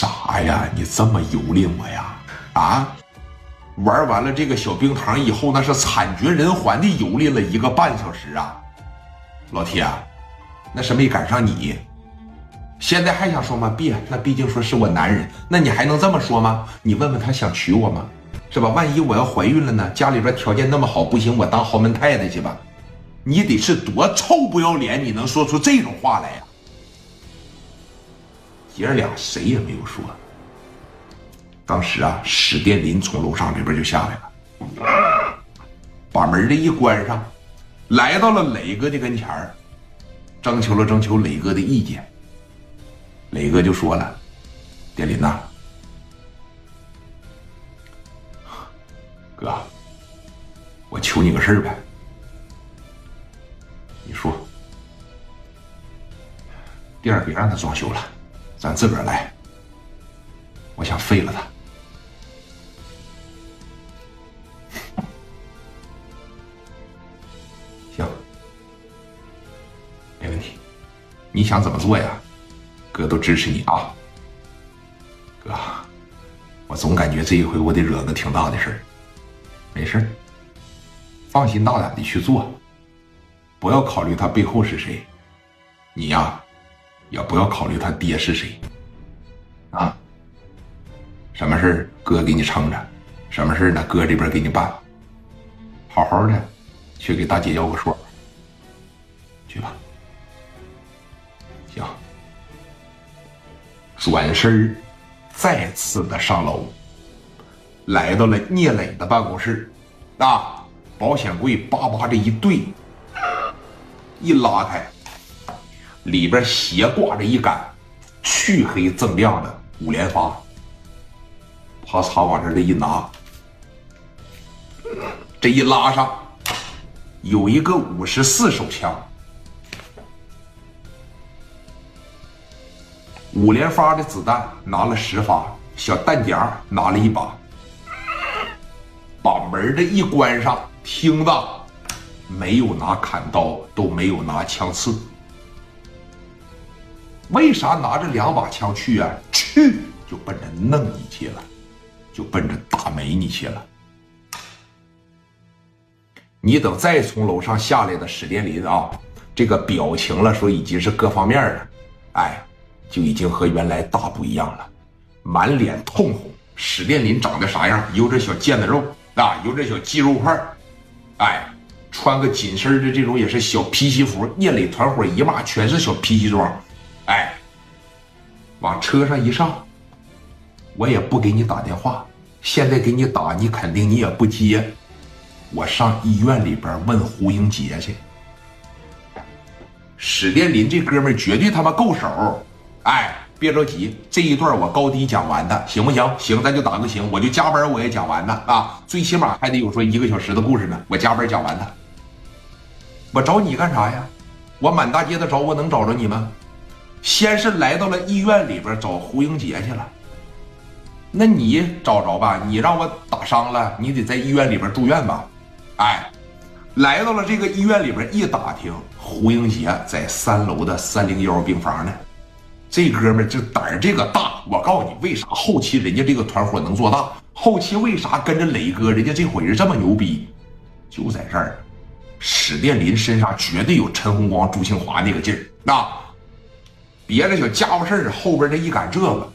啥呀？你这么蹂躏我呀？啊！玩完了这个小冰糖以后，那是惨绝人寰的蹂躏了一个半小时啊！老铁，那是没赶上你。现在还想说吗？别，那毕竟说是我男人，那你还能这么说吗？你问问他想娶我吗？是吧？万一我要怀孕了呢？家里边条件那么好，不行，我当豪门太太去吧？你得是多臭不要脸，你能说出这种话来呀？爷儿俩谁也没有说。当时啊，史殿林从楼上这边就下来了，把门这一关上，来到了磊哥的跟前儿，征求了征求磊哥的意见。磊哥就说了：“殿林呐，哥，我求你个事儿呗。你说，店儿别让他装修了，咱自个儿来。我想废了他。”行，没问题。你想怎么做呀？哥都支持你啊。哥，我总感觉这一回我得惹个挺大的事儿。没事儿放心大胆的去做，不要考虑他背后是谁。你呀，也不要考虑他爹是谁。啊，什么事哥给你撑着，什么事呢？哥这边给你办。好好的。去给大姐要个说，去吧。行，转身再次的上楼，来到了聂磊的办公室。啊，保险柜叭叭这一对，一拉开，里边斜挂着一杆去黑锃亮的五连发。啪嚓往这这一拿，这一拉上。有一个五十四手枪，五连发的子弹拿了十发，小弹夹拿了一把，把门的一关上，听着没有拿砍刀，都没有拿枪刺。为啥拿着两把枪去啊？去就奔着弄你去了，就奔着打没你去了。你等再从楼上下来的史殿林啊，这个表情了说已经是各方面的，哎，就已经和原来大不一样了，满脸通红。史殿林长得啥样？有这小腱子肉啊，有这小肌肉块哎，穿个紧身的这种也是小皮西服。聂磊团伙一骂全是小皮西装，往车上一上，我也不给你打电话，现在给你打，你肯定你也不接。我上医院里边问胡英杰去。史殿林这哥们绝对他妈够手，哎，别着急，这一段我高低讲完的，行不行？行，咱就打个行，我就加班我也讲完的啊，最起码还得有说一个小时的故事呢，我加班讲完的。我找你干啥呀？我满大街的找，我能找着你吗？先是来到了医院里边找胡英杰去了。那你找着吧？你让我打伤了，你得在医院里边住院吧？哎，来到了这个医院里边一打听，胡英杰在三楼的三零幺病房呢。这哥们这胆儿这个大，我告诉你，为啥后期人家这个团伙能做大？后期为啥跟着磊哥，人家这伙人这么牛逼？就在这儿，史殿林身上绝对有陈红光、朱庆华那个劲儿。那别的小家伙事儿后边这一赶这个，